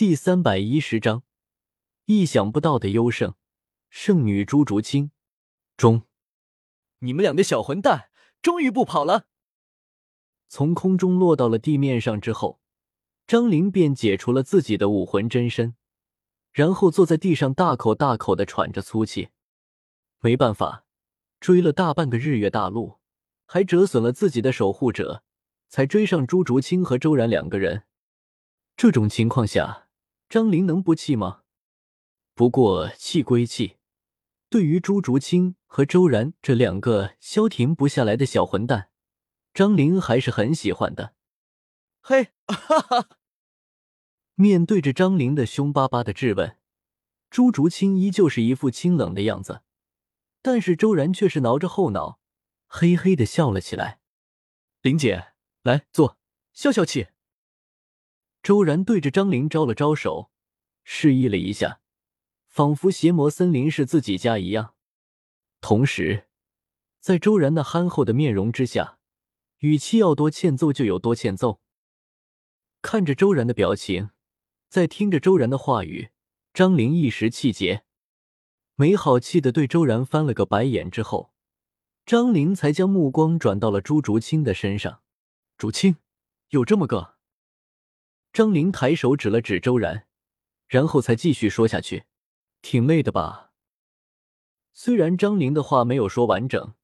第三百一十章，意想不到的优胜，圣女朱竹清中。你们两个小混蛋，终于不跑了！从空中落到了地面上之后，张灵便解除了自己的武魂真身，然后坐在地上，大口大口的喘着粗气。没办法，追了大半个日月大陆，还折损了自己的守护者，才追上朱竹清和周然两个人。这种情况下，张灵能不气吗？不过气归气，对于朱竹清和周然这两个消停不下来的小混蛋，张灵还是很喜欢的。嘿，哈哈！面对着张灵的凶巴巴的质问，朱竹清依旧是一副清冷的样子，但是周然却是挠着后脑，嘿嘿的笑了起来。玲姐，来坐，消消气。周然对着张灵招了招手，示意了一下，仿佛邪魔森林是自己家一样。同时，在周然那憨厚的面容之下，语气要多欠揍就有多欠揍。看着周然的表情，在听着周然的话语，张灵一时气结，没好气的对周然翻了个白眼。之后，张灵才将目光转到了朱竹清的身上。竹清，有这么个？张玲抬手指了指周然，然后才继续说下去：“挺累的吧？”虽然张玲的话没有说完整，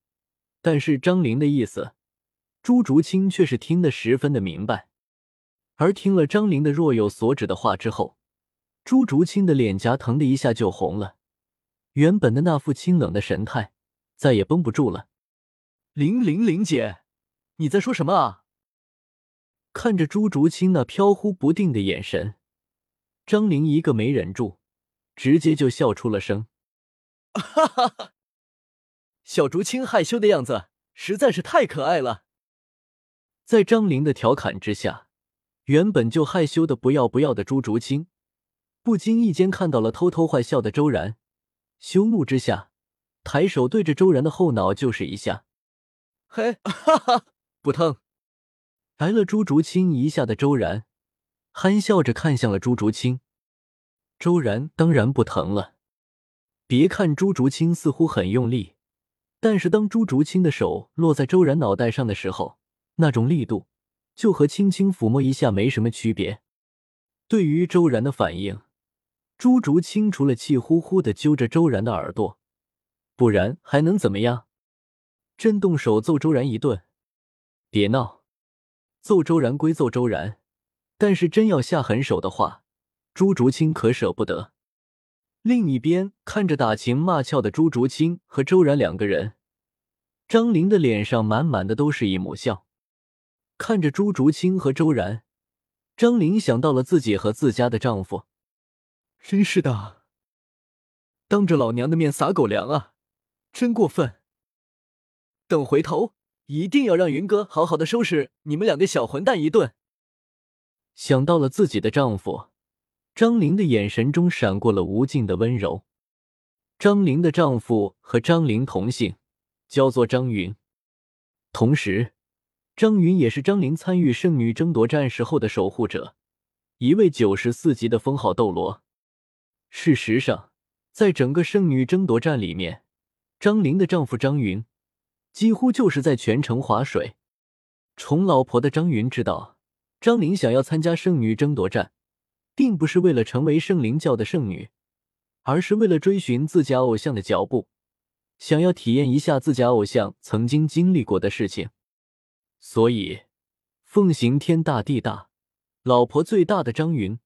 但是张玲的意思，朱竹清却是听得十分的明白。而听了张玲的若有所指的话之后，朱竹清的脸颊疼的一下就红了，原本的那副清冷的神态再也绷不住了。玲玲玲姐，你在说什么啊？看着朱竹清那飘忽不定的眼神，张玲一个没忍住，直接就笑出了声。哈哈哈！小竹清害羞的样子实在是太可爱了。在张玲的调侃之下，原本就害羞的不要不要的朱竹清，不经意间看到了偷偷坏笑的周然，羞怒之下，抬手对着周然的后脑就是一下。嘿，哈哈，不疼。挨了朱竹清一下的周然，憨笑着看向了朱竹清。周然当然不疼了。别看朱竹清似乎很用力，但是当朱竹清的手落在周然脑袋上的时候，那种力度就和轻轻抚摸一下没什么区别。对于周然的反应，朱竹清除了气呼呼的揪着周然的耳朵，不然还能怎么样？真动手揍周然一顿？别闹！揍周然归揍周然，但是真要下狠手的话，朱竹清可舍不得。另一边看着打情骂俏的朱竹清和周然两个人，张玲的脸上满满的都是一抹笑。看着朱竹清和周然，张玲想到了自己和自家的丈夫，真是的，当着老娘的面撒狗粮啊，真过分。等回头。一定要让云哥好好的收拾你们两个小混蛋一顿。想到了自己的丈夫，张玲的眼神中闪过了无尽的温柔。张玲的丈夫和张玲同姓，叫做张云。同时，张云也是张玲参与圣女争夺战时候的守护者，一位九十四级的封号斗罗。事实上，在整个圣女争夺战里面，张玲的丈夫张云。几乎就是在全城划水。宠老婆的张云知道，张玲想要参加圣女争夺战，并不是为了成为圣灵教的圣女，而是为了追寻自家偶像的脚步，想要体验一下自家偶像曾经经历过的事情。所以，奉行天大地大，老婆最大的张云，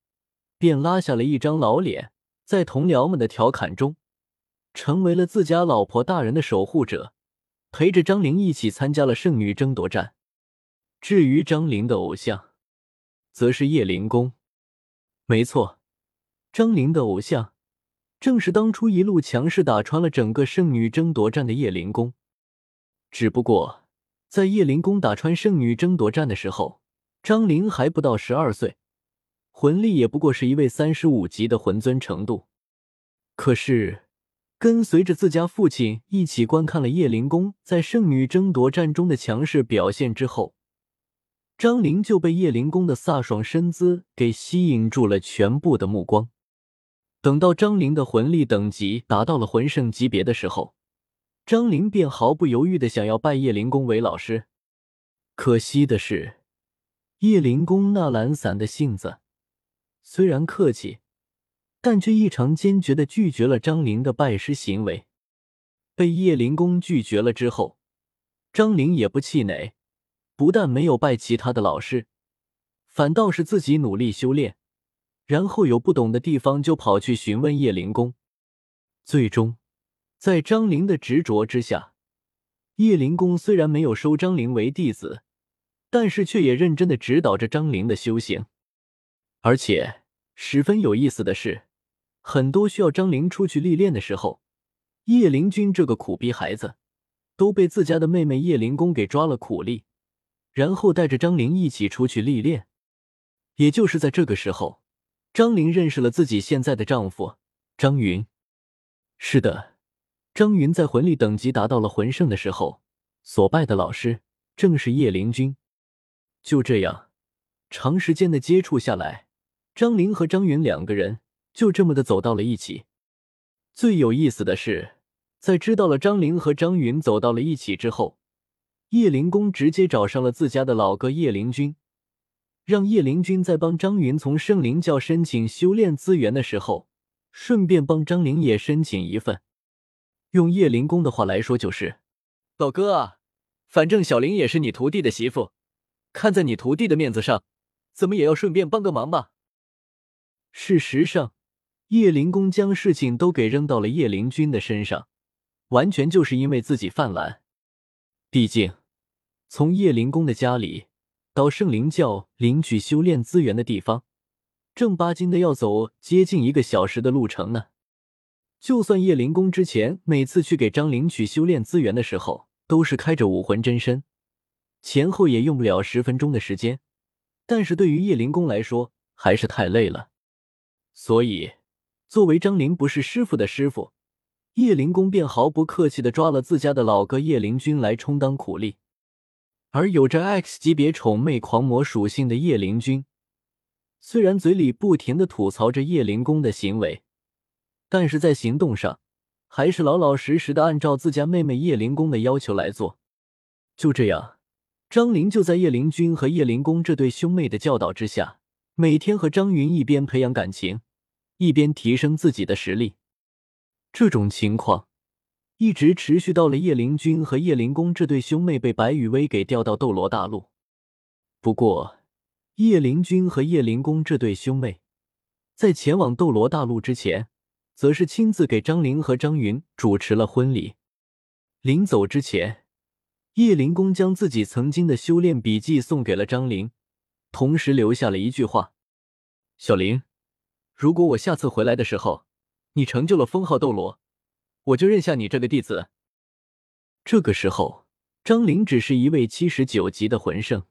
便拉下了一张老脸，在同僚们的调侃中，成为了自家老婆大人的守护者。陪着张玲一起参加了圣女争夺战。至于张玲的偶像，则是叶灵公。没错，张玲的偶像正是当初一路强势打穿了整个圣女争夺战的叶灵公。只不过，在叶灵公打穿圣女争夺战的时候，张玲还不到十二岁，魂力也不过是一位三十五级的魂尊程度。可是。跟随着自家父亲一起观看了叶灵公在圣女争夺战中的强势表现之后，张玲就被叶灵公的飒爽身姿给吸引住了全部的目光。等到张玲的魂力等级达到了魂圣级别的时候，张玲便毫不犹豫的想要拜叶灵公为老师。可惜的是，叶灵公那懒散的性子，虽然客气，但却异常坚决的拒绝了张玲的拜师行为。被叶灵公拒绝了之后，张玲也不气馁，不但没有拜其他的老师，反倒是自己努力修炼。然后有不懂的地方就跑去询问叶灵公，最终，在张玲的执着之下，叶灵公虽然没有收张玲为弟子，但是却也认真的指导着张玲的修行。而且十分有意思的是，很多需要张灵出去历练的时候，叶灵君这个苦逼孩子都被自家的妹妹叶灵公给抓了苦力，然后带着张灵一起出去历练。也就是在这个时候。张玲认识了自己现在的丈夫张云。是的，张云在魂力等级达到了魂圣的时候，所拜的老师正是叶灵君。就这样，长时间的接触下来，张玲和张云两个人就这么的走到了一起。最有意思的是，在知道了张玲和张云走到了一起之后，叶灵公直接找上了自家的老哥叶灵君。让叶灵君在帮张云从圣灵教申请修炼资源的时候，顺便帮张灵也申请一份。用叶灵公的话来说，就是老哥啊，反正小玲也是你徒弟的媳妇，看在你徒弟的面子上，怎么也要顺便帮个忙吧。事实上，叶灵公将事情都给扔到了叶灵君的身上，完全就是因为自己犯懒。毕竟，从叶灵公的家里。到圣灵教领取修炼资源的地方，正八经的要走接近一个小时的路程呢。就算叶灵公之前每次去给张领取修炼资源的时候，都是开着武魂真身，前后也用不了十分钟的时间，但是对于叶灵公来说还是太累了。所以，作为张灵不是师傅的师傅，叶灵公便毫不客气的抓了自家的老哥叶灵君来充当苦力。而有着 X 级别宠妹狂魔属性的叶灵君，虽然嘴里不停的吐槽着叶灵公的行为，但是在行动上还是老老实实的按照自家妹妹叶灵公的要求来做。就这样，张灵就在叶灵君和叶灵公这对兄妹的教导之下，每天和张云一边培养感情，一边提升自己的实力。这种情况。一直持续到了叶灵君和叶灵公这对兄妹被白羽薇给调到斗罗大陆。不过，叶灵君和叶灵公这对兄妹在前往斗罗大陆之前，则是亲自给张灵和张云主持了婚礼。临走之前，叶灵公将自己曾经的修炼笔记送给了张灵，同时留下了一句话：“小灵，如果我下次回来的时候，你成就了封号斗罗。”我就认下你这个弟子。这个时候，张灵只是一位七十九级的魂圣。